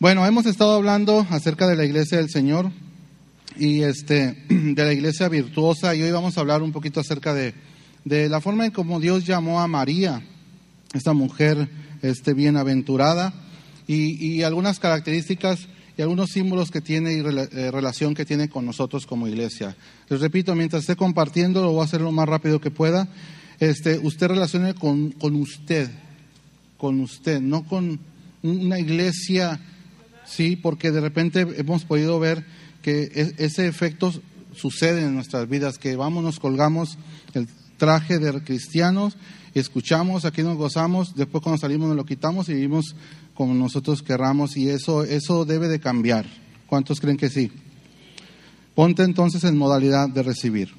Bueno, hemos estado hablando acerca de la iglesia del Señor y este de la iglesia virtuosa y hoy vamos a hablar un poquito acerca de, de la forma en cómo Dios llamó a María, esta mujer este, bienaventurada, y, y algunas características y algunos símbolos que tiene y eh, relación que tiene con nosotros como iglesia. Les repito, mientras esté compartiendo, lo voy a hacer lo más rápido que pueda. Este, usted relacione con, con usted, con usted, no con una iglesia, sí, porque de repente hemos podido ver que ese efecto sucede en nuestras vidas, que vamos, nos colgamos el traje de cristianos, escuchamos, aquí nos gozamos, después cuando salimos nos lo quitamos y vivimos como nosotros querramos y eso, eso debe de cambiar. ¿Cuántos creen que sí? Ponte entonces en modalidad de recibir.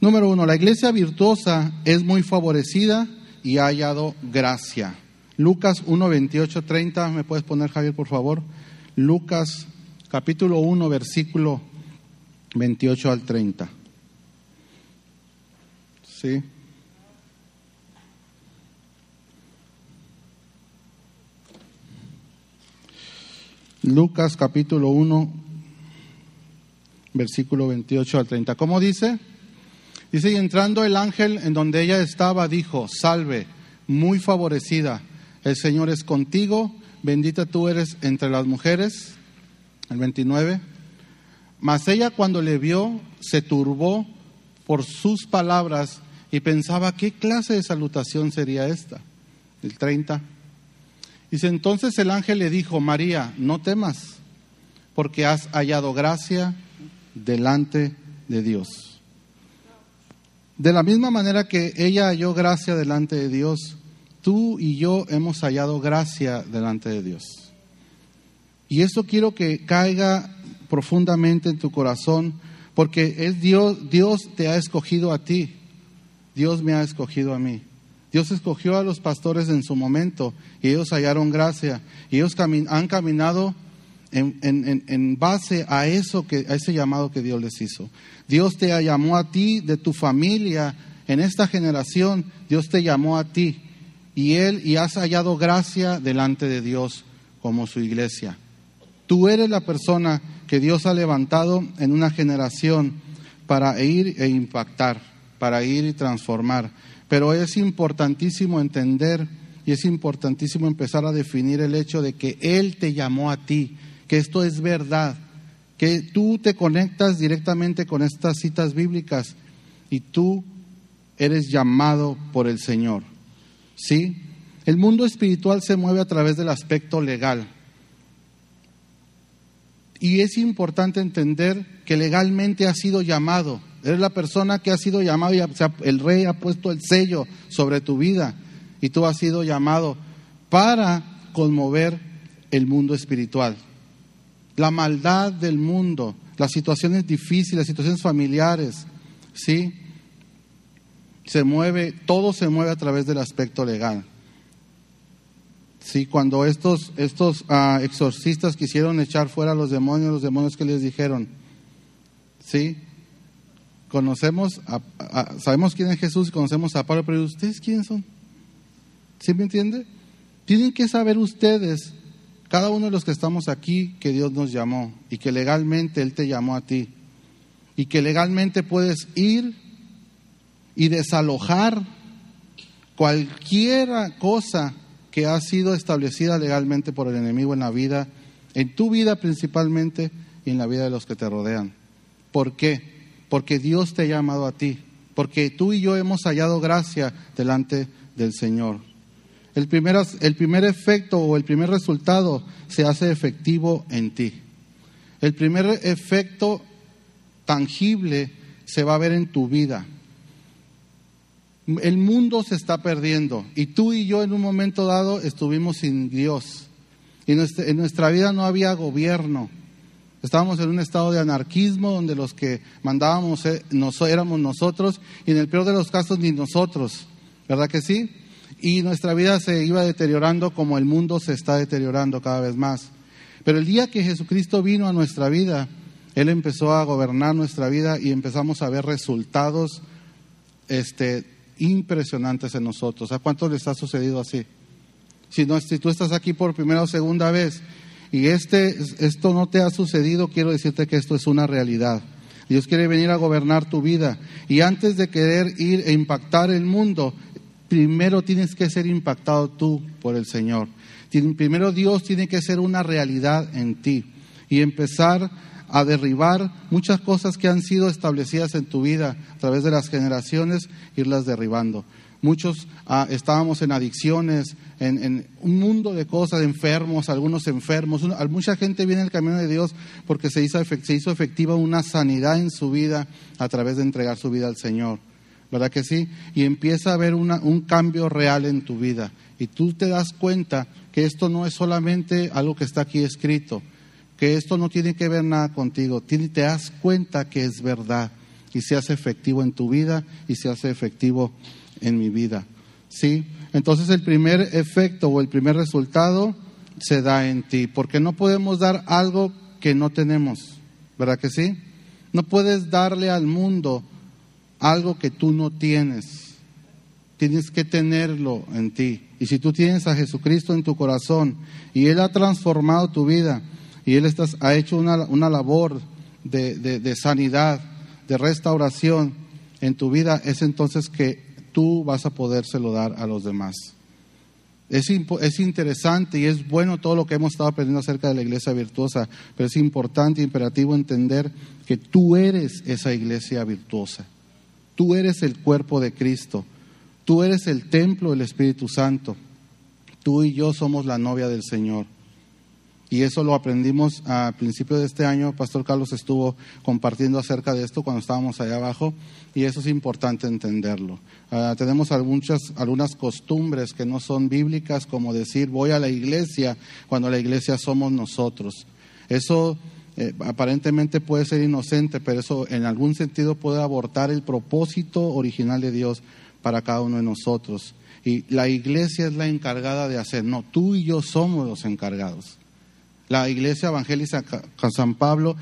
Número uno, la iglesia virtuosa es muy favorecida y ha hallado gracia. Lucas 1, 28, 30, ¿me puedes poner Javier, por favor? Lucas capítulo 1, versículo 28 al 30. Sí. Lucas capítulo 1, versículo 28 al 30. ¿Cómo dice? Dice, y entrando el ángel en donde ella estaba, dijo, salve, muy favorecida, el Señor es contigo, bendita tú eres entre las mujeres. El 29. Mas ella cuando le vio, se turbó por sus palabras y pensaba, ¿qué clase de salutación sería esta? El 30. Dice, entonces el ángel le dijo, María, no temas, porque has hallado gracia delante de Dios. De la misma manera que ella halló gracia delante de Dios, tú y yo hemos hallado gracia delante de Dios. Y esto quiero que caiga profundamente en tu corazón, porque es Dios, Dios te ha escogido a ti, Dios me ha escogido a mí. Dios escogió a los pastores en su momento y ellos hallaron gracia y ellos han caminado en- en base a eso que a ese llamado que Dios les hizo. Dios te llamó a ti de tu familia en esta generación. Dios te llamó a ti y él y has hallado gracia delante de Dios como su iglesia. Tú eres la persona que Dios ha levantado en una generación para ir e impactar, para ir y transformar. Pero es importantísimo entender y es importantísimo empezar a definir el hecho de que Él te llamó a ti, que esto es verdad, que tú te conectas directamente con estas citas bíblicas y tú eres llamado por el Señor. ¿Sí? El mundo espiritual se mueve a través del aspecto legal. Y es importante entender que legalmente ha sido llamado. Eres la persona que ha sido llamado y el rey ha puesto el sello sobre tu vida. Y tú has sido llamado para conmover el mundo espiritual. La maldad del mundo, las situaciones difíciles, las situaciones familiares, ¿sí? Se mueve, todo se mueve a través del aspecto legal. Sí, cuando estos, estos ah, exorcistas quisieron echar fuera a los demonios, los demonios que les dijeron, sí, conocemos, a- sabemos quién es Jesús conocemos a Pablo, pero ¿ustedes quiénes son? ¿Sí me entiende? Tienen que saber ustedes, cada uno de los que estamos aquí, que Dios nos llamó y que legalmente Él te llamó a ti y que legalmente puedes ir y desalojar cualquier cosa que ha sido establecida legalmente por el enemigo en la vida, en tu vida principalmente y en la vida de los que te rodean. ¿Por qué? Porque Dios te ha llamado a ti, porque tú y yo hemos hallado gracia delante del Señor. El primer, el primer efecto o el primer resultado se hace efectivo en ti. El primer efecto tangible se va a ver en tu vida. El mundo se está perdiendo y tú y yo en un momento dado estuvimos sin Dios. Y en nuestra vida no había gobierno. Estábamos en un estado de anarquismo donde los que mandábamos eh, éramos nosotros y en el peor de los casos ni nosotros. ¿Verdad que sí? Y nuestra vida se iba deteriorando como el mundo se está deteriorando cada vez más. Pero el día que Jesucristo vino a nuestra vida, Él empezó a gobernar nuestra vida y empezamos a ver resultados este, impresionantes en nosotros. ¿A cuántos les ha sucedido así? Si, no, si tú estás aquí por primera o segunda vez y este, esto no te ha sucedido, quiero decirte que esto es una realidad. Dios quiere venir a gobernar tu vida. Y antes de querer ir e impactar el mundo, primero tienes que ser impactado tú por el Señor. Primero Dios tiene que ser una realidad en ti y empezar a derribar muchas cosas que han sido establecidas en tu vida a través de las generaciones, irlas derribando. Muchos ah, estábamos en adicciones, en, un mundo de cosas, enfermos, algunos enfermos. mucha gente viene al camino de Dios porque se hizo, se hizo efectiva una sanidad en su vida a través de entregar su vida al Señor. ¿Verdad que sí? Y empieza a haber un cambio real en tu vida. Y tú te das cuenta que esto no es solamente algo que está aquí escrito, que esto no tiene que ver nada contigo. Te das cuenta que es verdad y se hace efectivo en tu vida y se hace efectivo en mi vida. ¿Sí? Entonces el primer efecto o el primer resultado se da en ti, porque no podemos dar algo que no tenemos, ¿verdad que sí? No puedes darle al mundo algo que tú no tienes. Tienes que tenerlo en ti. Y si tú tienes a Jesucristo en tu corazón y Él ha transformado tu vida y Él ha hecho una, labor de, de sanidad, de restauración en tu vida, es entonces que tú vas a podérselo dar a los demás. Es, es, interesante y es bueno todo lo que hemos estado aprendiendo acerca de la iglesia virtuosa, pero es importante e imperativo entender que tú eres esa iglesia virtuosa. Tú eres el cuerpo de Cristo. Tú eres el templo del Espíritu Santo. Tú y yo somos la novia del Señor. Y eso lo aprendimos a principio de este año. Pastor Carlos estuvo compartiendo acerca de esto cuando estábamos allá abajo y eso es importante entenderlo. Ah, tenemos algunas, algunas costumbres que no son bíblicas, como decir voy a la iglesia cuando la iglesia somos nosotros. Eso eh, aparentemente puede ser inocente, pero eso en algún sentido puede abortar el propósito original de Dios para cada uno de nosotros. Y la iglesia es la encargada de hacer, no, tú y yo somos los encargados. La iglesia evangélica San Pablo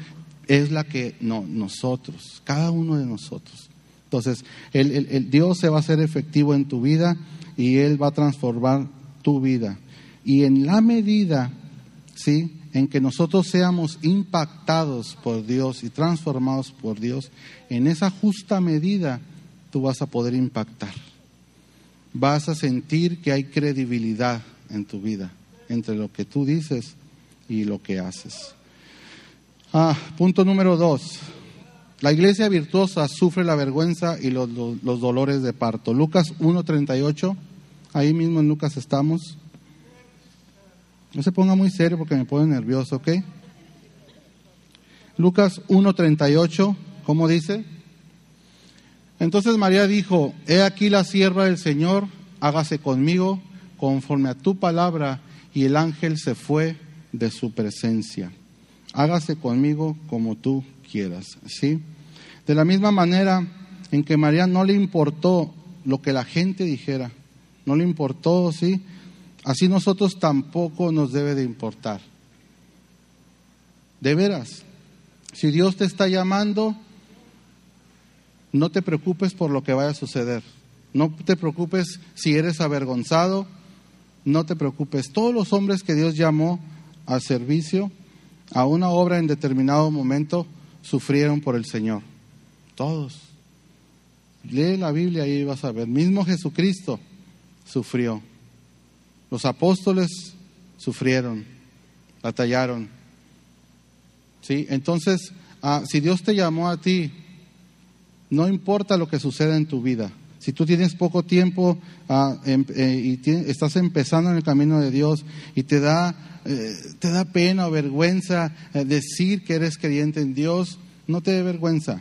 es la que, no, nosotros, cada uno de nosotros. Entonces, el, Dios se va a hacer efectivo en tu vida y Él va a transformar tu vida. Y en la medida, ¿sí? En que nosotros seamos impactados por Dios y transformados por Dios, en esa justa medida tú vas a poder impactar. Vas a sentir que hay credibilidad en tu vida entre lo que tú dices y lo que haces. Ah, punto número dos. La iglesia virtuosa sufre la vergüenza y los, dolores de parto. Lucas 1.38, ahí mismo en Lucas estamos. No se ponga muy serio porque me pone nervioso, ¿ok? Lucas 1.38, ¿cómo dice? Entonces María dijo, he aquí la sierva del Señor, hágase conmigo conforme a tu palabra. Y el ángel se fue de su presencia. Hágase conmigo como tú quieras, ¿sí? De la misma manera en que María no le importó lo que la gente dijera, no le importó, ¿sí? Así nosotros tampoco nos debe de importar. De veras, si Dios te está llamando, no te preocupes por lo que vaya a suceder. No te preocupes si eres avergonzado, no te preocupes. Todos los hombres que Dios llamó al servicio, a una obra en determinado momento, sufrieron por el Señor. Todos. Lee la Biblia y vas a ver. Mismo Jesucristo sufrió. Los apóstoles sufrieron, batallaron. ¿Sí? Entonces, ah, si Dios te llamó a ti, no importa lo que suceda en tu vida. Si tú tienes poco tiempo ah, em, eh, y estás empezando en el camino de Dios y te da eh, te da pena o vergüenza eh, decir que eres creyente en Dios, no te dé vergüenza.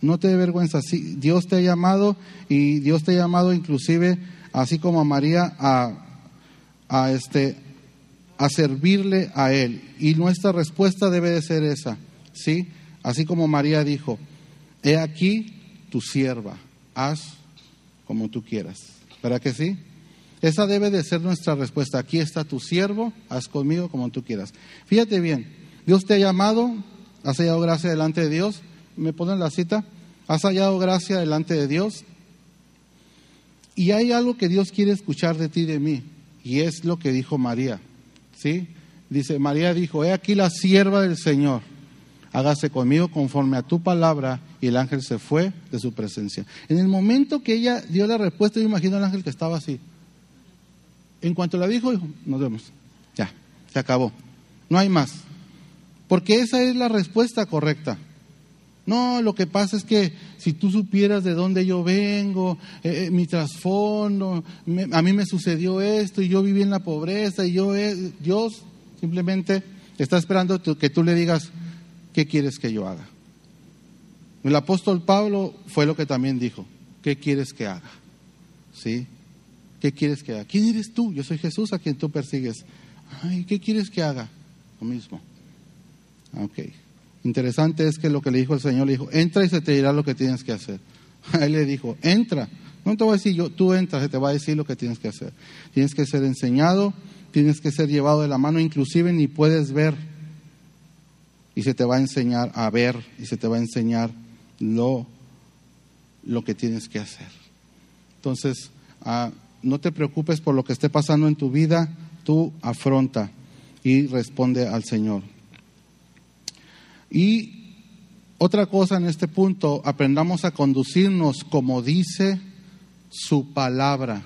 No te dé vergüenza. Dios te ha llamado y Dios te ha llamado inclusive, así como a María, a, a, este, a servirle a Él. Y nuestra respuesta debe de ser esa. ¿sí? Así como María dijo, he aquí tu sierva, haz como tú quieras. ¿Verdad que sí? Esa debe de ser nuestra respuesta. Aquí está tu siervo, haz conmigo como tú quieras. Fíjate bien, Dios te ha llamado, has hallado gracia delante de Dios. ¿Me ponen la cita? Has hallado gracia delante de Dios. Y hay algo que Dios quiere escuchar de ti y de mí, y es lo que dijo María. ¿Sí? Dice, María dijo, he aquí la sierva del Señor, hágase conmigo conforme a tu palabra, y el ángel se fue de su presencia. En el momento que ella dio la respuesta, yo imagino al ángel que estaba así. En cuanto la dijo, nos vemos. Ya, se acabó. No hay más. Porque esa es la respuesta correcta. No, lo que pasa es que si tú supieras de dónde yo vengo, eh, eh, mi trasfondo, a mí me sucedió esto y yo viví en la pobreza y yo, eh, Dios simplemente está esperando que tú le digas, ¿qué quieres que yo haga? El apóstol Pablo fue lo que también dijo, ¿qué quieres que haga? ¿Sí? ¿Qué quieres que haga? ¿Quién eres tú? Yo soy Jesús a quien tú persigues. Ay, ¿qué quieres que haga? Lo mismo. Ok. Interesante es que lo que le dijo el Señor, le dijo, entra y se te dirá lo que tienes que hacer. Él le dijo, entra. No te voy a decir yo, tú entras, se te va a decir lo que tienes que hacer. Tienes que ser enseñado, tienes que ser llevado de la mano, inclusive ni puedes ver. Y se te va a enseñar a ver y se te va a enseñar lo, lo que tienes que hacer. Entonces, ah, no te preocupes por lo que esté pasando en tu vida, tú afronta y responde al Señor. Y otra cosa en este punto, aprendamos a conducirnos como dice su palabra.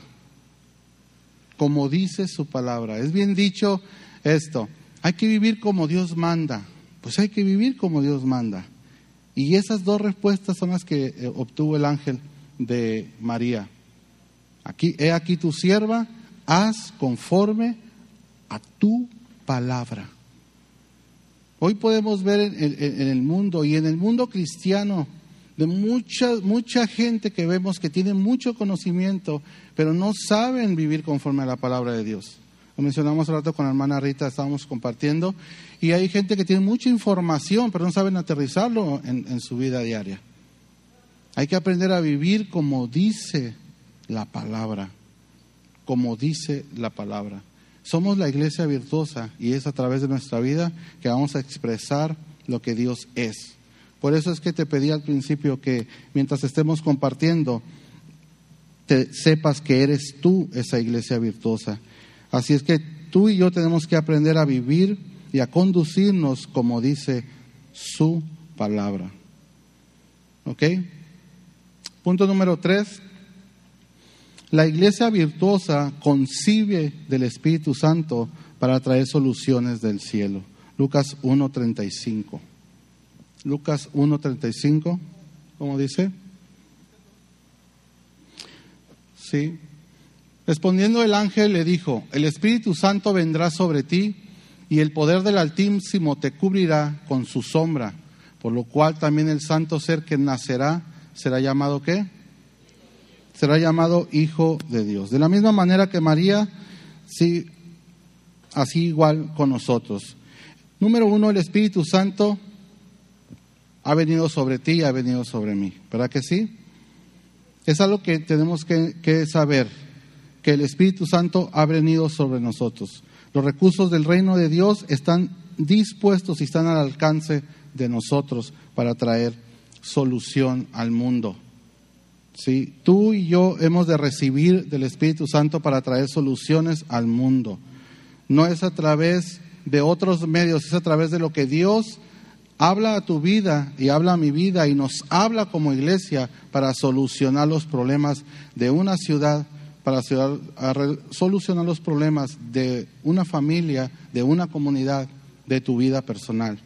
Como dice su palabra. Es bien dicho esto, hay que vivir como Dios manda. Pues hay que vivir como Dios manda. Y esas dos respuestas son las que eh, obtuvo el ángel de María. Aquí, he aquí tu sierva, haz conforme a tu palabra. Hoy podemos ver en, el mundo y en el mundo cristiano de mucha, mucha gente que vemos que tiene mucho conocimiento, pero no saben vivir conforme a la palabra de Dios. Lo mencionamos al rato con la hermana Rita, estábamos compartiendo, y hay gente que tiene mucha información, pero no saben aterrizarlo en su vida diaria. Hay que aprender a vivir como dice la palabra, como dice la palabra. Somos la iglesia virtuosa y es a través de nuestra vida que vamos a expresar lo que Dios es. Por eso es que te pedí al principio que mientras estemos compartiendo, te sepas que eres tú esa iglesia virtuosa. Así es que tú y yo tenemos que aprender a vivir y a conducirnos como dice su palabra. ¿Ok? Punto número tres, la iglesia virtuosa concibe del Espíritu Santo para traer soluciones del cielo. Lucas 1.35. Lucas 1.35, ¿cómo dice? Sí. Respondiendo el ángel le dijo, el Espíritu Santo vendrá sobre ti y el poder del Altísimo te cubrirá con su sombra, por lo cual también el santo ser que nacerá será llamado qué? será llamado Hijo de Dios. De la misma manera que María, sí, así igual con nosotros. Número uno, el Espíritu Santo ha venido sobre ti y ha venido sobre mí. ¿Verdad que sí? Es algo que tenemos que, que saber, que el Espíritu Santo ha venido sobre nosotros. Los recursos del reino de Dios están dispuestos y están al alcance de nosotros para traer solución al mundo. ¿sí? Tú y yo hemos de recibir del Espíritu Santo para traer soluciones al mundo. No es a través de otros medios, es a través de lo que Dios habla a tu vida y habla a mi vida y nos habla como iglesia para solucionar los problemas de una ciudad, para solucionar los problemas de una familia, de una comunidad, de tu vida personal.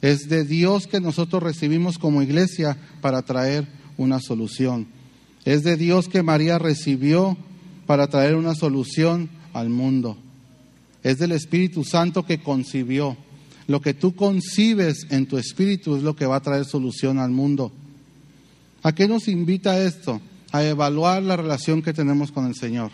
Es de Dios que nosotros recibimos como iglesia para traer una solución. Es de Dios que María recibió para traer una solución al mundo. Es del Espíritu Santo que concibió. Lo que tú concibes en tu espíritu es lo que va a traer solución al mundo. ¿A qué nos invita esto? A evaluar la relación que tenemos con el Señor.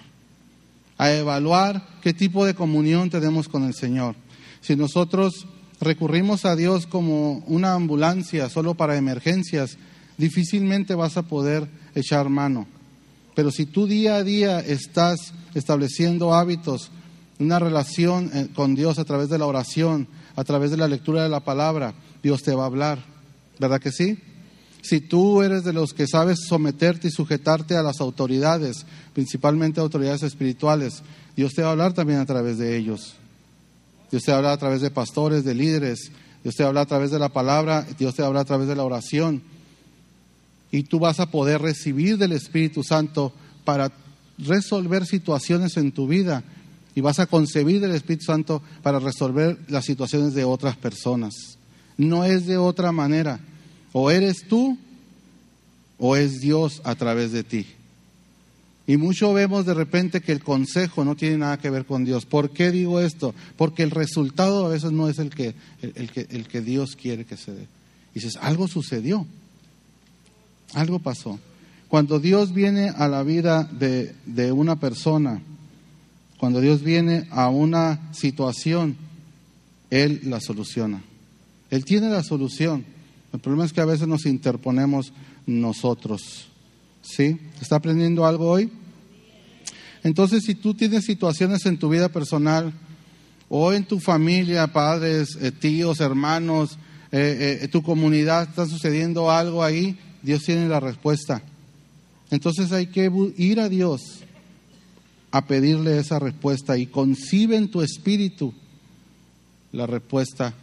A evaluar qué tipo de comunión tenemos con el Señor. Si nosotros recurrimos a Dios como una ambulancia solo para emergencias, difícilmente vas a poder echar mano. Pero si tú día a día estás estableciendo hábitos, una relación eh, con Dios a través de la oración, a través de la lectura de la palabra, Dios te va a hablar. ¿Verdad que sí? Si tú eres de los que sabes someterte y sujetarte a las autoridades, principalmente autoridades espirituales, Dios te va a hablar también a través de ellos. Dios te habla a través de pastores, de líderes, Dios te habla a través de la palabra, Dios te habla a través de la oración. Y tú vas a poder recibir del Espíritu Santo para resolver situaciones en tu vida y vas a concebir del Espíritu Santo para resolver las situaciones de otras personas. No es de otra manera. O eres tú o es Dios a través de ti. Y mucho vemos de repente que el consejo no tiene nada que ver con Dios. ¿Por qué digo esto? Porque el resultado a veces no es el que, el, que, el que Dios quiere que se dé. Y dices, algo sucedió, algo pasó. Cuando Dios viene a la vida de, de una persona, cuando Dios viene a una situación, Él la soluciona. Él tiene la solución. El problema es que a veces nos interponemos nosotros. ¿Sí? ¿Está aprendiendo algo hoy? Entonces, si tú tienes situaciones en tu vida personal o en tu familia, padres, eh, tíos, hermanos, eh, eh, tu comunidad, está sucediendo algo ahí, Dios tiene la respuesta. Entonces hay que ir a Dios a pedirle esa respuesta y concibe en tu espíritu la respuesta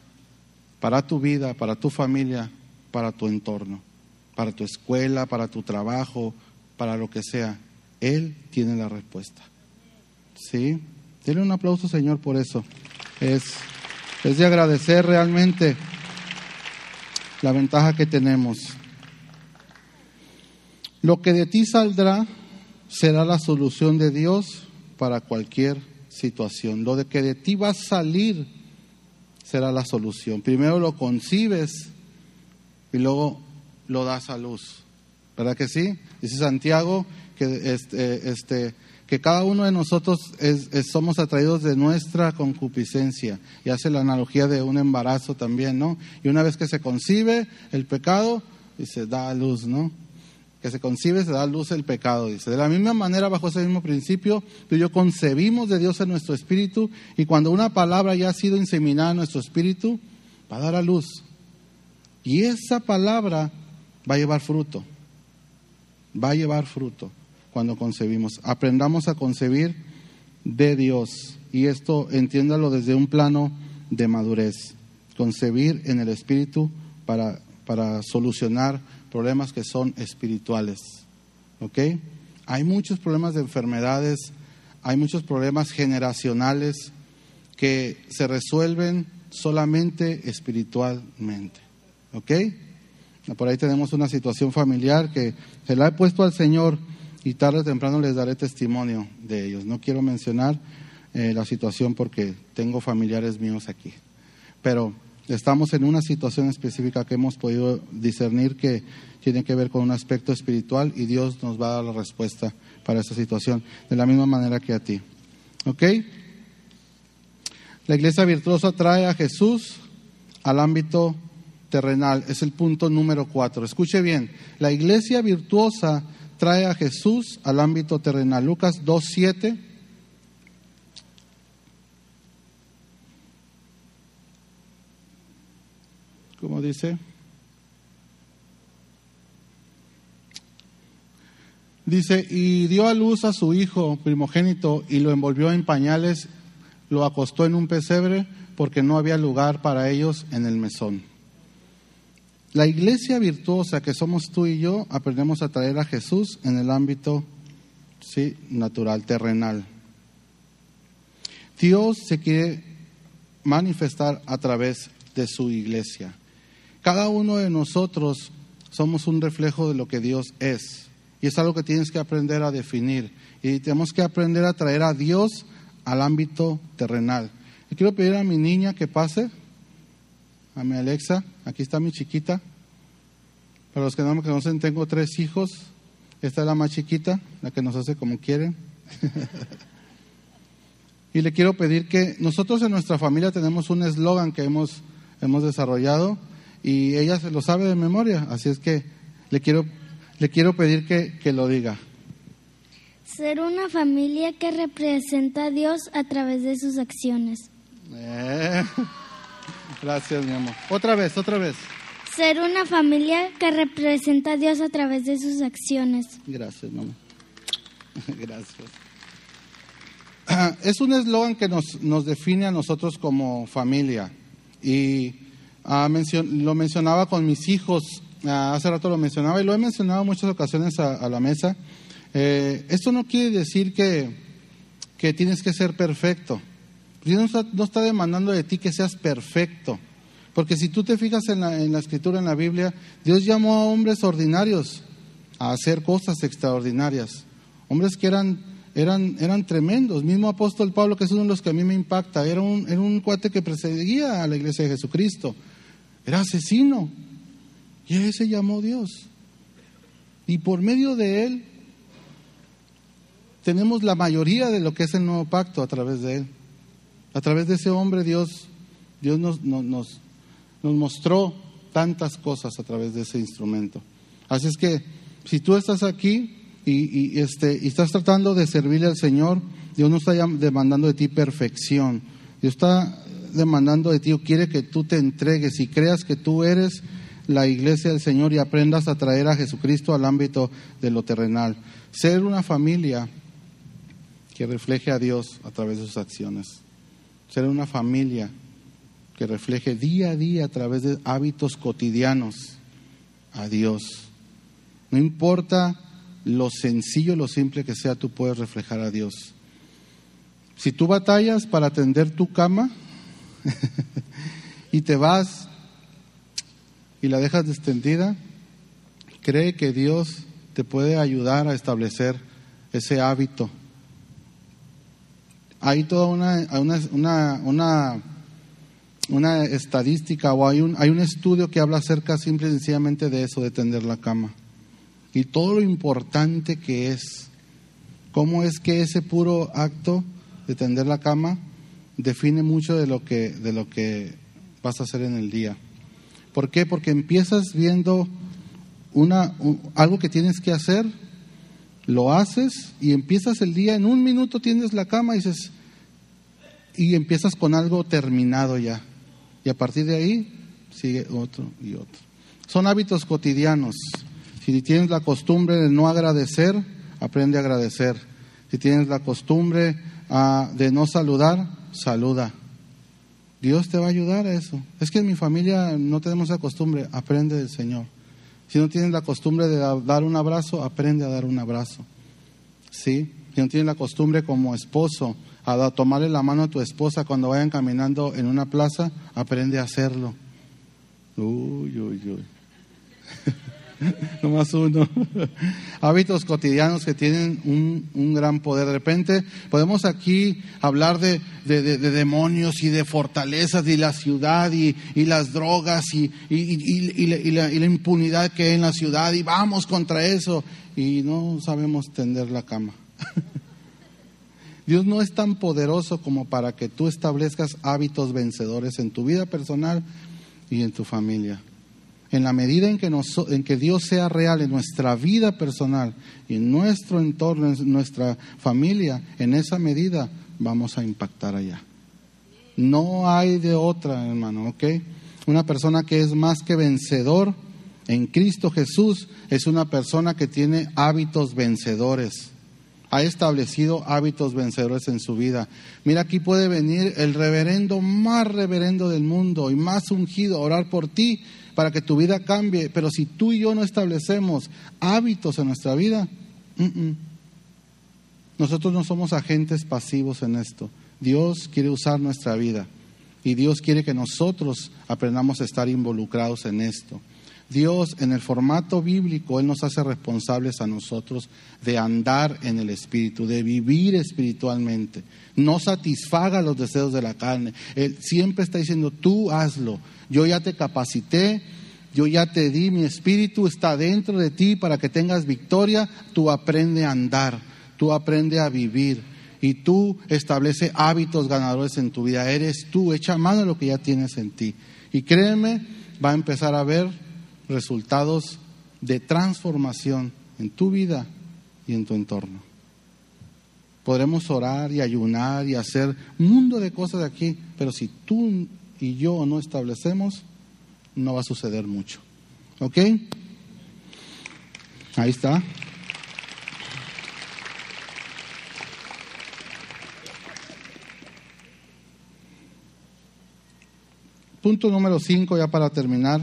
para tu vida, para tu familia, para tu entorno, para tu escuela, para tu trabajo, para lo que sea. Él tiene la respuesta. ¿Sí? Denle un aplauso, Señor, por eso. Es, es de agradecer realmente la ventaja que tenemos. Lo que de ti saldrá será la solución de Dios para cualquier situación. Lo de que de ti va a salir será la solución. Primero lo concibes y luego lo das a luz. ¿Verdad que sí? Dice Santiago que, este, este, que cada uno de nosotros somos atraídos de nuestra concupiscencia. Y hace la analogía de un embarazo también, ¿no? Y una vez que se concibe el pecado, y se da a luz, ¿no? que se concibe, se da luz el pecado, dice. De la misma manera, bajo ese mismo principio, tú y yo concebimos de Dios en nuestro espíritu y cuando una palabra ya ha sido inseminada en nuestro espíritu, va a dar a luz. Y esa palabra va a llevar fruto. Va a llevar fruto cuando concebimos. Aprendamos a concebir de Dios. Y esto entiéndalo desde un plano de madurez. Concebir en el espíritu para, para solucionar problemas que son espirituales. ¿Ok? Hay muchos problemas de enfermedades, hay muchos problemas generacionales que se resuelven solamente espiritualmente. ¿Ok? Por ahí tenemos una situación familiar que se la he puesto al Señor y tarde o temprano les daré testimonio de ellos. No quiero mencionar eh, la situación porque tengo familiares míos aquí. Pero estamos en una situación específica que hemos podido discernir que tiene que ver con un aspecto espiritual y Dios nos va a dar la respuesta para esa situación, de la misma manera que a ti. ¿Ok? La iglesia virtuosa trae a Jesús al ámbito terrenal. Es el punto número cuatro. Escuche bien, la iglesia virtuosa trae a Jesús al ámbito terrenal. Lucas 2.7. ¿Cómo dice? Dice, y dio a luz a su hijo primogénito y lo envolvió en pañales, lo acostó en un pesebre porque no había lugar para ellos en el mesón. La iglesia virtuosa que somos tú y yo, aprendemos a traer a Jesús en el ámbito sí, natural, terrenal. Dios se quiere manifestar a través de su iglesia. Cada uno de nosotros somos un reflejo de lo que Dios es. Y es algo que tienes que aprender a definir. Y tenemos que aprender a traer a Dios al ámbito terrenal. Y quiero pedir a mi niña que pase, a mi Alexa. Aquí está mi chiquita. Para los que no me conocen, tengo tres hijos. Esta es la más chiquita, la que nos hace como quieren. y le quiero pedir que nosotros en nuestra familia tenemos un eslogan que hemos, hemos desarrollado y ella se lo sabe de memoria, así es que le quiero, le quiero pedir que, que lo diga. Ser una familia que representa a Dios a través de sus acciones. Eh, gracias, mi amor. Otra vez, otra vez. Ser una familia que representa a Dios a través de sus acciones. Gracias, mamá. Gracias. es un eslogan que nos, nos define a nosotros como familia. Y ah, mencion- lo mencionaba con mis hijos, ah, hace rato lo mencionaba y lo he mencionado en muchas ocasiones a, a la mesa. Eh, esto no quiere decir que, que tienes que ser perfecto. Dios no está, no está demandando de ti que seas perfecto. Porque si tú te fijas en la, en la escritura, en la Biblia, Dios llamó a hombres ordinarios a hacer cosas extraordinarias. Hombres que eran, eran, eran tremendos. Mismo apóstol Pablo, que es uno de los que a mí me impacta, era un, era un cuate que perseguía a la iglesia de Jesucristo. Era asesino. Y a ese llamó Dios. Y por medio de él tenemos la mayoría de lo que es el nuevo pacto a través de él. A través de ese hombre Dios, Dios nos, nos, nos, mostró tantas cosas a través de ese instrumento. Así es que si tú estás aquí y, este, y estás tratando de servirle al Señor, Dios no está demandando de ti perfección. Dios está demandando de ti o quiere que tú te entregues y creas que tú eres la iglesia del Señor y aprendas a traer a Jesucristo al ámbito de lo terrenal. Ser una familia que refleje a Dios a través de sus acciones. Ser una familia que refleje día a día a través de hábitos cotidianos a Dios. No importa lo sencillo, lo simple que sea, tú puedes reflejar a Dios. Si tú batallas para tender tu cama y te vas y la dejas extendida, cree que Dios te puede ayudar a establecer ese hábito. Hay toda una, una, una, una, estadística o hay un, hay un estudio que habla acerca simple y sencillamente de eso, de tender la cama. Y todo lo importante que es. ¿Cómo es que ese puro acto de tender la cama define mucho de lo que, de lo que vas a hacer en el día? ¿Por qué? Porque empiezas viendo una, un- algo que tienes que hacer, lo haces y empiezas el día, en un minuto tienes la cama y dices, y empiezas con algo terminado ya. Y a partir de ahí sigue otro y otro. Son hábitos cotidianos. Si tienes la costumbre de no agradecer, aprende a agradecer. Si tienes la costumbre ah, de no saludar, saluda. Dios te va a ayudar a eso. Es que en mi familia no tenemos esa costumbre, aprende del Señor. Si no tienes la costumbre de da- dar un abrazo, aprende a dar un abrazo. ¿Sí? Si no tienes la costumbre como esposo a tomarle la mano a tu esposa cuando vayan caminando en una plaza, aprende a hacerlo. Uy, uy, uy. Nomás uno. Hábitos cotidianos que tienen un, un gran poder. De repente podemos aquí hablar de, de- de- de demonios y de fortalezas y la ciudad y, y las drogas y, y la- y la impunidad que hay en la ciudad y vamos contra eso y no sabemos tender la cama. Dios no es tan poderoso como para que tú establezcas hábitos vencedores en tu vida personal y en tu familia. En la medida en que, nos- en que Dios sea real en nuestra vida personal y en nuestro entorno, en nuestra familia, en esa medida vamos a impactar allá. No hay de otra, hermano, ¿ok? Una persona que es más que vencedor en Cristo Jesús es una persona que tiene hábitos vencedores. Ha establecido hábitos vencedores en su vida. Mira, aquí puede venir el reverendo más reverendo del mundo y más ungido a orar por ti para que tu vida cambie. Pero si tú y yo no establecemos hábitos en nuestra vida, nosotros no somos agentes pasivos en esto. Dios quiere usar nuestra vida y Dios quiere que nosotros aprendamos a estar involucrados en esto. Dios en el formato bíblico, Él nos hace responsables a nosotros de andar en el Espíritu, de vivir espiritualmente. No satisfaga los deseos de la carne. Él siempre está diciendo, tú hazlo. Yo ya te capacité, yo ya te di, mi Espíritu está dentro de ti para que tengas victoria. Tú aprende a andar, tú aprende a vivir y tú establece hábitos ganadores en tu vida. Eres tú, echa mano de lo que ya tienes en ti. Y créeme, va a empezar a ver resultados de transformación en tu vida y en tu entorno. Podremos orar y ayunar y hacer un mundo de cosas aquí, pero si tú y yo no establecemos, no va a suceder mucho. ¿Ok? Ahí está. Punto número 5, ya para terminar.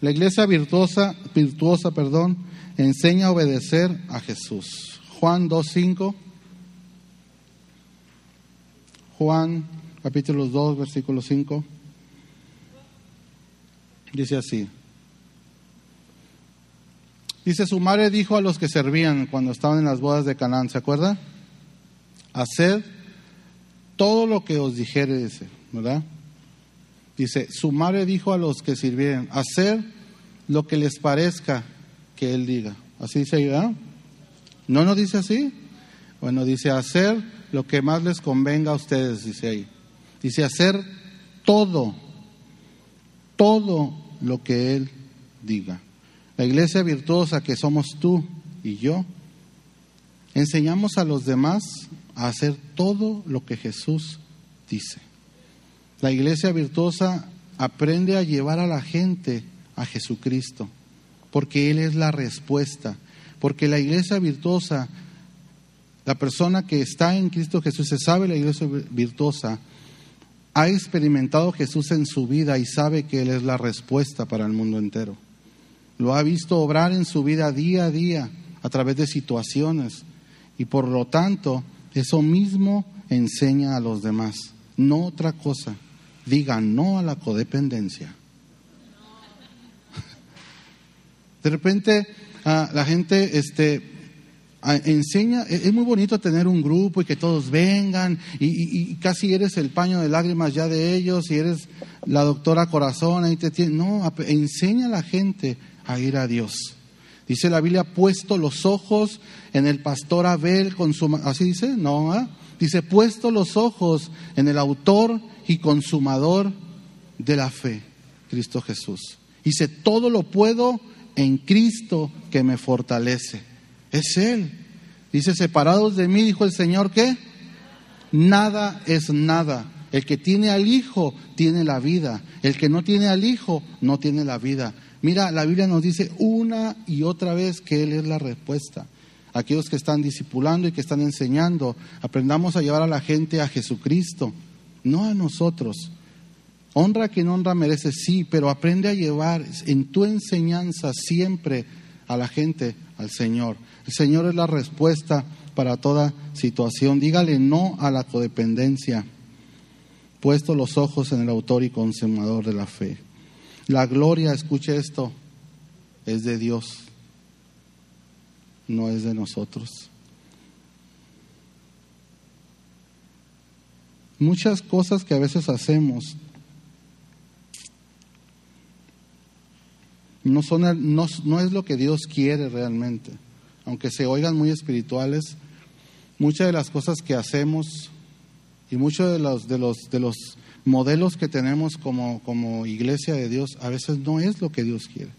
La iglesia virtuosa, virtuosa, perdón, enseña a obedecer a Jesús. Juan 2.5. Juan capítulo 2, versículo 5. Dice así. Dice, su madre dijo a los que servían cuando estaban en las bodas de Canaán, ¿se acuerda? Haced todo lo que os dijere, dice, ¿verdad? Dice, su madre dijo a los que sirvieran, hacer lo que les parezca que él diga. Así dice ahí, ¿verdad? ¿No nos dice así? Bueno, dice hacer lo que más les convenga a ustedes, dice ahí. Dice hacer todo, todo lo que Él diga. La iglesia virtuosa que somos tú y yo, enseñamos a los demás a hacer todo lo que Jesús dice. La iglesia virtuosa aprende a llevar a la gente a Jesucristo, porque Él es la respuesta, porque la iglesia virtuosa, la persona que está en Cristo Jesús, se sabe la iglesia virtuosa, ha experimentado Jesús en su vida y sabe que Él es la respuesta para el mundo entero. Lo ha visto obrar en su vida día a día a través de situaciones y por lo tanto eso mismo enseña a los demás, no otra cosa. Diga no a la codependencia. De repente ah, la gente este, enseña, e-, es muy bonito tener un grupo y que todos vengan y, casi eres el paño de lágrimas ya de ellos y eres la doctora corazón, ahí te tiene. No, enseña a la gente a ir a Dios. Dice la Biblia, puesto los ojos en el pastor Abel con su... ¿Así dice? No, ¿ah? Dice, puesto los ojos en el autor y consumador de la fe, Cristo Jesús. Dice, todo lo puedo en Cristo que me fortalece. Es Él. Dice, separados de mí, dijo el Señor, ¿qué? Nada es nada. El que tiene al Hijo tiene la vida. El que no tiene al Hijo no tiene la vida. Mira, la Biblia nos dice una y otra vez que Él es la respuesta. Aquellos que están discipulando y que están enseñando, aprendamos a llevar a la gente a Jesucristo, no a nosotros. Honra a quien honra merece, sí, pero aprende a llevar en tu enseñanza siempre a la gente al Señor. El Señor es la respuesta para toda situación. Dígale no a la codependencia, puesto los ojos en el autor y consumador de la fe. La gloria, escuche esto, es de Dios, no es de nosotros. Muchas cosas que a veces hacemos no, son, no, no es lo que Dios quiere realmente aunque se oigan muy espirituales, muchas de las cosas que hacemos y muchos de los, de los, de los modelos que tenemos como, como iglesia de Dios a veces no es lo que Dios quiere.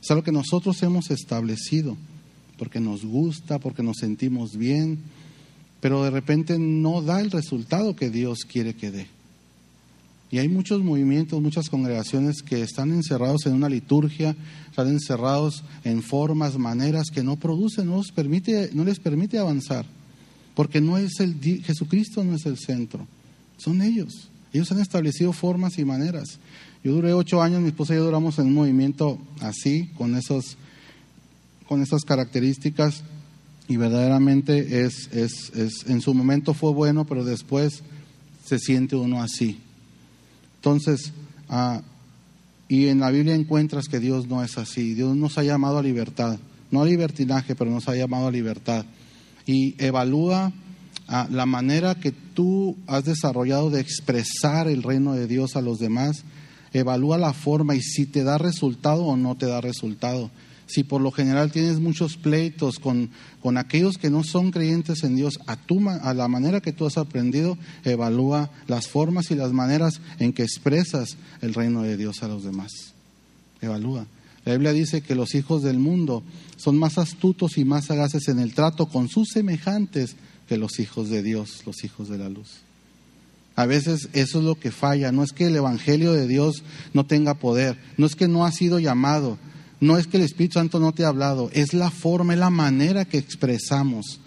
Es algo que nosotros hemos establecido porque nos gusta, porque nos sentimos bien, pero de repente no da el resultado que Dios quiere que dé. Y hay muchos movimientos, muchas congregaciones que están encerrados en una liturgia, están encerrados en formas, maneras que no producen, no permite, no les permite avanzar, porque no es el Jesucristo no es el centro, son ellos. Ellos han establecido formas y maneras. Yo duré ocho años, mi esposa y yo duramos en un movimiento así, con esos, con esas características, y verdaderamente es, es, es, en su momento fue bueno, pero después se siente uno así. Entonces, ah, y en la Biblia encuentras que Dios no es así. Dios nos ha llamado a libertad, no a libertinaje, pero nos ha llamado a libertad. Y evalúa ah, la manera que tú has desarrollado de expresar el reino de Dios a los demás. Evalúa la forma y si te da resultado o no te da resultado si por lo general tienes muchos pleitos con, con aquellos que no son creyentes en Dios, a, tu, a la manera que tú has aprendido, evalúa las formas y las maneras en que expresas el reino de Dios a los demás. Evalúa. La Biblia dice que los hijos del mundo son más astutos y más sagaces en el trato con sus semejantes que los hijos de Dios, los hijos de la luz. A veces eso es lo que falla. No es que el Evangelio de Dios no tenga poder, no es que no ha sido llamado, no es que el Espíritu Santo no te ha hablado, es la forma, es la manera que expresamos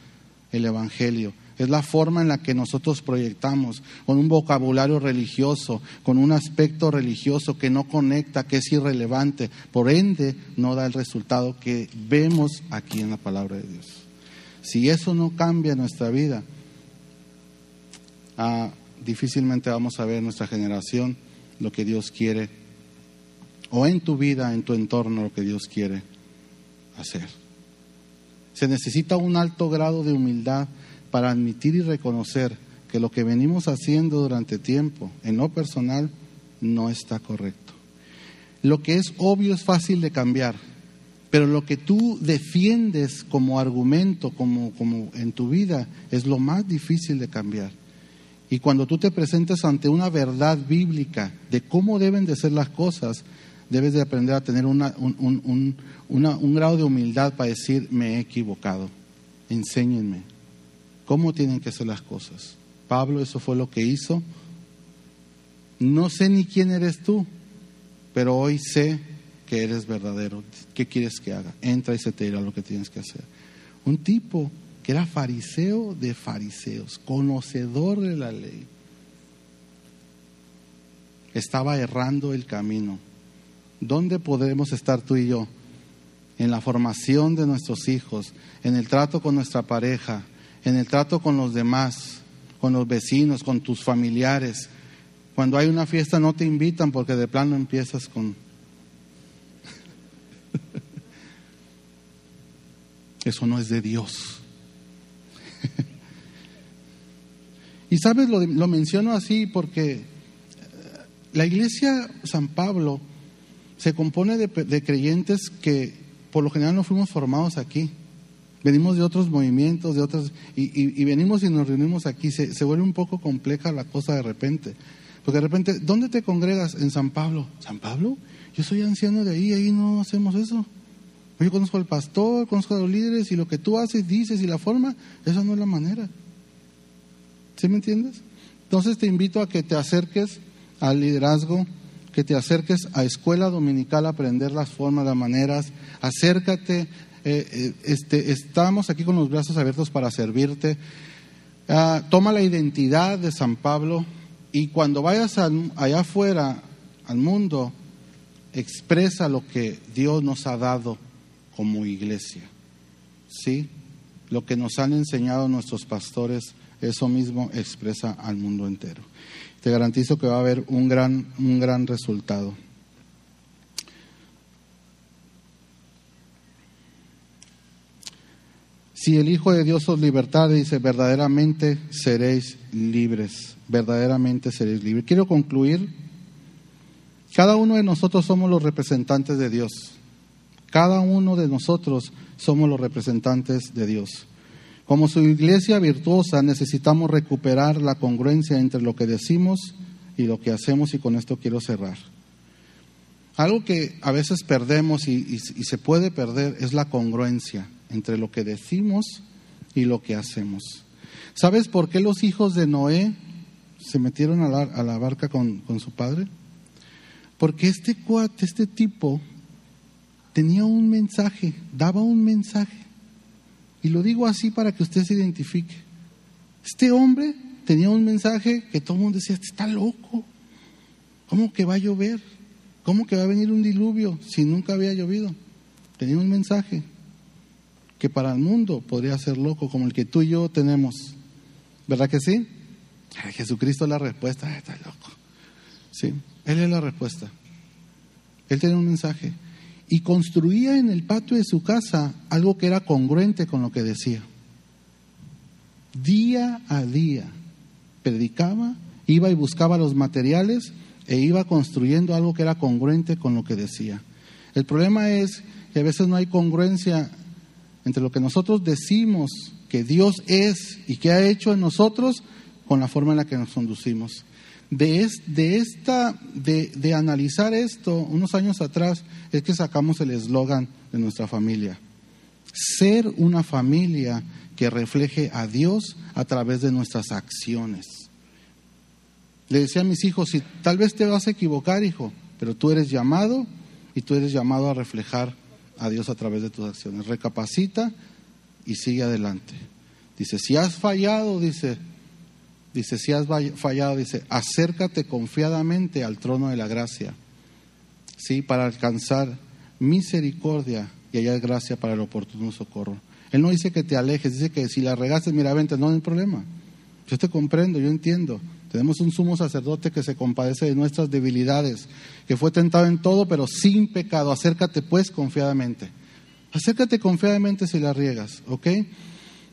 el Evangelio. es la forma en la que nosotros proyectamos, con un vocabulario religioso, con un aspecto religioso que no conecta, que es irrelevante, por ende no da el resultado que vemos aquí en la palabra de Dios. Si eso no cambia nuestra vida, ah, difícilmente vamos a ver en nuestra generación lo que Dios quiere, o en tu vida, en tu entorno, lo que Dios quiere hacer. Se necesita un alto grado de humildad para admitir y reconocer que lo que venimos haciendo durante tiempo, en lo personal, no está correcto. Lo que es obvio es fácil de cambiar, pero lo que tú defiendes como argumento, como, como en tu vida, es lo más difícil de cambiar. Y cuando tú te presentas ante una verdad bíblica de cómo deben de ser las cosas, debes de aprender a tener un, un, grado de humildad para decir, me he equivocado, enséñenme cómo tienen que ser las cosas. Pablo, eso fue lo que hizo. No sé ni quién eres tú, pero hoy sé que eres verdadero. ¿Qué quieres que haga? Entra y se te dirá lo que tienes que hacer. Un tipo que era fariseo de fariseos, conocedor de la ley, estaba errando el camino ¿Dónde podemos estar tú y yo? En la formación de nuestros hijos, en el trato con nuestra pareja, en el trato con los demás, con los vecinos, con tus familiares. Cuando hay una fiesta no te invitan porque de plano empiezas con... Eso no es de Dios. y sabes, lo, lo menciono así porque eh, la iglesia San Pablo se compone de, creyentes que por lo general no fuimos formados aquí. Venimos de otros movimientos, de otras, y, venimos y nos reunimos aquí. Se, se, vuelve un poco compleja la cosa de repente. Porque de repente, ¿dónde te congregas? En San Pablo. ¿San Pablo? Yo soy anciano de ahí, ahí no hacemos eso. Yo conozco al pastor, conozco a los líderes, y lo que tú haces, dices y la forma, esa no es la manera. ¿Sí me entiendes? Entonces te invito a que te acerques al liderazgo que te acerques a escuela dominical a aprender las formas, las maneras. Acércate. Eh, eh, este, estamos aquí con los brazos abiertos para servirte. Ah, toma la identidad de San Pablo y cuando vayas allá afuera al mundo, expresa lo que Dios nos ha dado como iglesia. ¿Sí? Lo que nos han enseñado nuestros pastores, eso mismo expresa al mundo entero te garantizo que va a haber un gran, un gran resultado. Si el Hijo de Dios os libertad, dice, verdaderamente seréis libres, verdaderamente seréis libres. Quiero concluir, cada uno de nosotros somos los representantes de Dios, cada uno de nosotros somos los representantes de Dios. Como su iglesia virtuosa necesitamos recuperar la congruencia entre lo que decimos y lo que hacemos y con esto quiero cerrar. Algo que a veces perdemos y, se puede perder es la congruencia entre lo que decimos y lo que hacemos. ¿Sabes por qué los hijos de Noé se metieron a la, barca con, con, su padre? Porque este cuate, este tipo, tenía un mensaje, daba un mensaje. Y lo digo así para que usted se identifique. Este hombre tenía un mensaje que todo el mundo decía, este está loco. ¿Cómo que va a llover? ¿Cómo que va a venir un diluvio si nunca había llovido? Tenía un mensaje que para el mundo podría ser loco, como el que tú y yo tenemos. ¿Verdad que sí? Jesucristo es la respuesta. Está loco. Sí, Él es la respuesta. Él tiene un mensaje y construía en el patio de su casa algo que era congruente con lo que decía. Día a día predicaba, iba y buscaba los materiales e iba construyendo algo que era congruente con lo que decía. El problema es que a veces no hay congruencia entre lo que nosotros decimos que Dios es y que ha hecho en nosotros con la forma en la que nos conducimos de, de, esta, de, de analizar esto unos años atrás es que sacamos el eslogan de nuestra familia. Ser una familia que refleje a Dios a través de nuestras acciones. Le decía a mis hijos, si tal vez te vas a equivocar, hijo, pero tú eres llamado y tú eres llamado a reflejar a Dios a través de tus acciones. Recapacita y sigue adelante. Dice, si has fallado, dice, dice, si has fallado, dice, acércate confiadamente al trono de la gracia, ¿sí? Para alcanzar misericordia y hallar gracia para el oportuno socorro. Él no dice que te alejes, dice que si la regaste, mira, vente, no hay problema. Yo te comprendo, yo entiendo. Tenemos un sumo sacerdote que se compadece de nuestras debilidades, que fue tentado en todo, pero sin pecado. Acércate pues confiadamente. Acércate confiadamente si la riegas, ¿ok?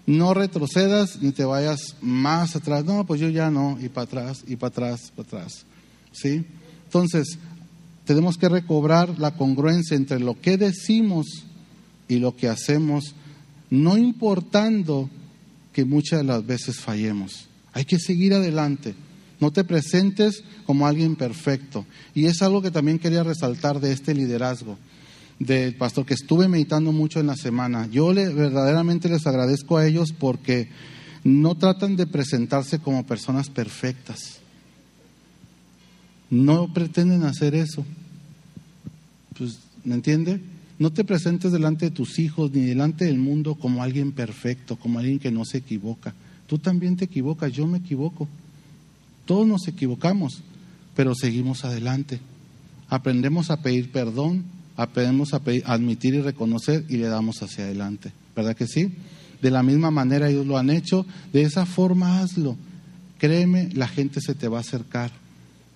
No retrocedas ni te vayas más atrás. No, pues yo ya no, y para atrás, y para atrás, para atrás. ¿Sí? Entonces, tenemos que recobrar la congruencia entre lo que decimos y lo que hacemos, no importando que muchas de las veces fallemos. Hay que seguir adelante. No te presentes como alguien perfecto. Y es algo que también quería resaltar de este liderazgo del pastor que estuve meditando mucho en la semana. Yo le, verdaderamente les agradezco a ellos porque no tratan de presentarse como personas perfectas. No pretenden hacer eso. Pues, ¿me entiende? No te presentes delante de tus hijos ni delante del mundo como alguien perfecto, como alguien que no se equivoca. Tú también te equivocas, yo me equivoco. Todos nos equivocamos, pero seguimos adelante. Aprendemos a pedir perdón, aprendemos a, admitir y reconocer y le damos hacia adelante. ¿Verdad que sí? De la misma manera ellos lo han hecho, de esa forma hazlo. Créeme, la gente se te va a acercar.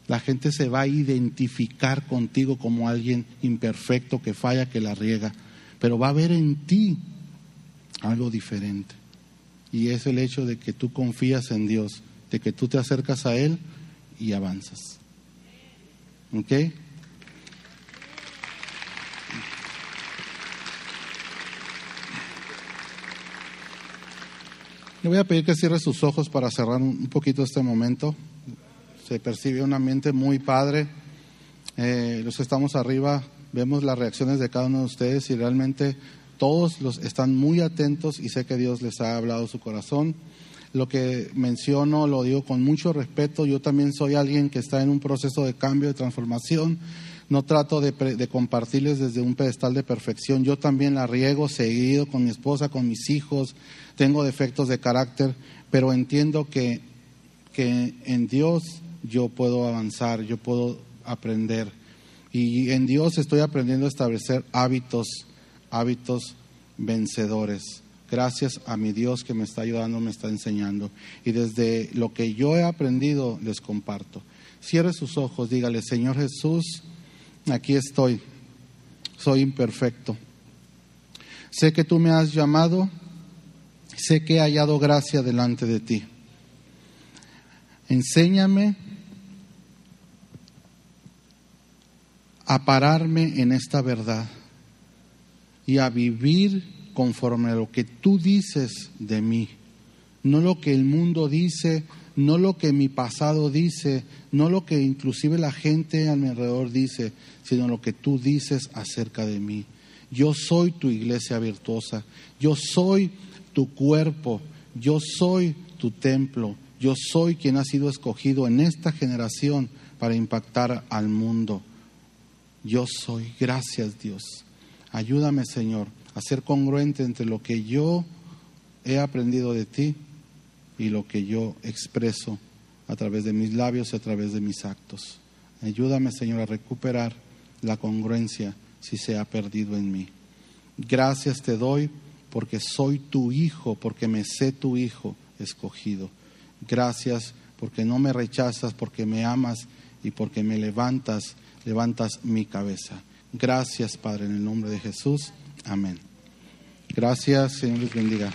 La gente se va a identificar contigo como alguien imperfecto que falla, que la riega, pero va a ver en ti algo diferente. Y es el hecho de que tú confías en Dios, de que tú te acercas a Él y avanzas. ¿Ok? Le voy a pedir que cierre sus ojos para cerrar un poquito este momento. Se percibe un ambiente muy padre. Eh, los que estamos arriba vemos las reacciones de cada uno de ustedes y realmente todos los están muy atentos y sé que Dios les ha hablado su corazón. Lo que menciono lo digo con mucho respeto. Yo también soy alguien que está en un proceso de cambio, de transformación. No trato de, compartirles desde un pedestal de perfección. Yo también la riego seguido con mi esposa, con mis hijos tengo defectos de carácter, pero entiendo que, que en Dios yo puedo avanzar, yo puedo aprender. Y en Dios estoy aprendiendo a establecer hábitos, hábitos vencedores. Gracias a mi Dios que me está ayudando, me está enseñando. Y desde lo que yo he aprendido, les comparto. Cierre sus ojos, dígale, Señor Jesús, aquí estoy. Soy imperfecto. Sé que tú me has llamado sé que he hallado gracia delante de ti. Enséñame a pararme en esta verdad y a vivir conforme a lo que tú dices de mí, no lo que el mundo dice, no lo que mi pasado dice, no lo que inclusive la gente a mi alrededor dice, sino lo que tú dices acerca de mí. Yo soy tu iglesia virtuosa, yo soy tu cuerpo, yo soy tu templo, yo soy quien ha sido escogido en esta generación para impactar al mundo. Yo soy, gracias Dios. Ayúdame Señor a ser congruente entre lo que yo he aprendido de ti y lo que yo expreso a través de mis labios y a través de mis actos. Ayúdame Señor a recuperar la congruencia si se ha perdido en mí. Gracias te doy porque soy tu hijo, porque me sé tu hijo escogido. Gracias porque no me rechazas, porque me amas y porque me levantas, levantas mi cabeza. Gracias, Padre, en el nombre de Jesús. Amén. Gracias, Señor les bendiga.